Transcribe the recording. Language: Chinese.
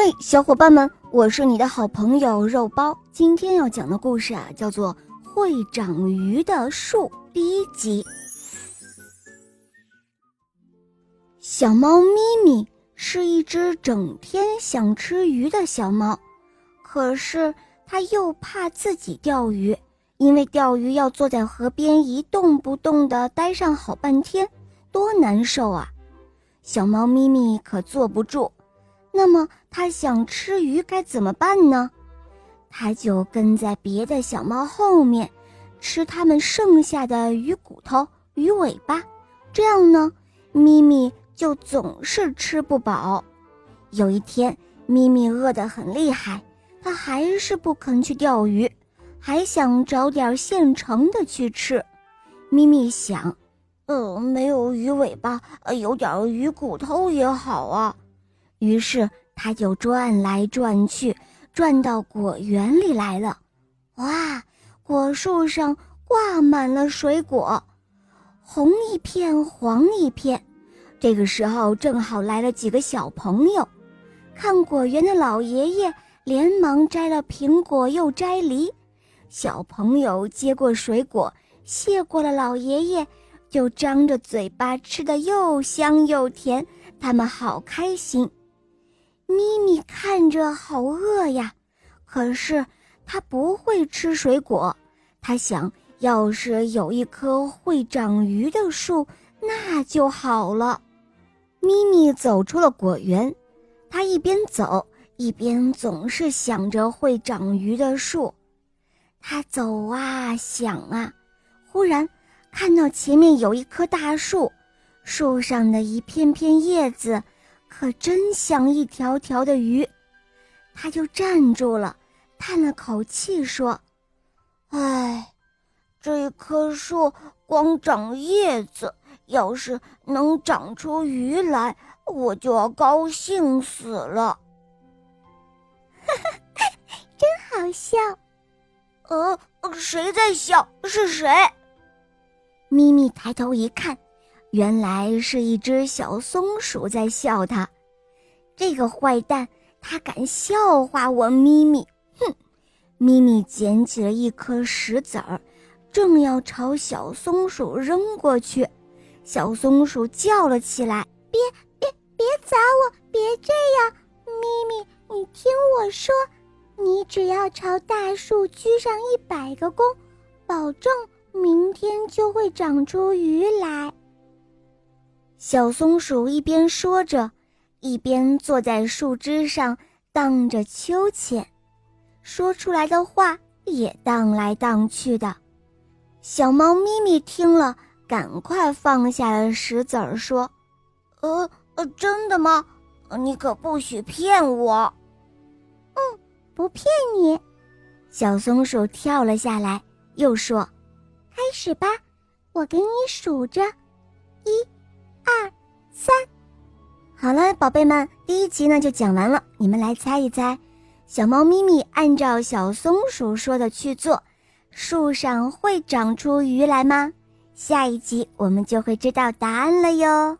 嘿，小伙伴们，我是你的好朋友肉包。今天要讲的故事啊，叫做《会长鱼的树》第一集。小猫咪咪是一只整天想吃鱼的小猫，可是它又怕自己钓鱼，因为钓鱼要坐在河边一动不动的待上好半天，多难受啊！小猫咪咪可坐不住。那么它想吃鱼该怎么办呢？它就跟在别的小猫后面，吃它们剩下的鱼骨头、鱼尾巴。这样呢，咪咪就总是吃不饱。有一天，咪咪饿得很厉害，它还是不肯去钓鱼，还想找点现成的去吃。咪咪想，呃，没有鱼尾巴，呃，有点鱼骨头也好啊。于是，他就转来转去，转到果园里来了。哇，果树上挂满了水果，红一片，黄一片。这个时候，正好来了几个小朋友，看果园的老爷爷连忙摘了苹果，又摘梨。小朋友接过水果，谢过了老爷爷，就张着嘴巴吃的又香又甜，他们好开心。咪咪看着好饿呀，可是它不会吃水果。它想要是有一棵会长鱼的树，那就好了。咪咪走出了果园，它一边走一边总是想着会长鱼的树。它走啊想啊，忽然看到前面有一棵大树，树上的一片片叶子。可真像一条条的鱼，他就站住了，叹了口气说：“哎，这棵树光长叶子，要是能长出鱼来，我就要高兴死了。”哈哈，真好笑。呃，谁在笑？是谁？咪咪抬头一看。原来是一只小松鼠在笑他，这个坏蛋，他敢笑话我咪咪！哼！咪咪捡起了一颗石子儿，正要朝小松鼠扔过去，小松鼠叫了起来：“别别别砸我！别这样！咪咪，你听我说，你只要朝大树鞠上一百个躬，保证明天就会长出鱼来。”小松鼠一边说着，一边坐在树枝上荡着秋千，说出来的话也荡来荡去的。小猫咪咪听了，赶快放下了石子儿，说：“呃呃，真的吗？你可不许骗我。”“嗯，不骗你。”小松鼠跳了下来，又说：“开始吧，我给你数着，一。”二三，好了，宝贝们，第一集呢就讲完了。你们来猜一猜，小猫咪咪按照小松鼠说的去做，树上会长出鱼来吗？下一集我们就会知道答案了哟。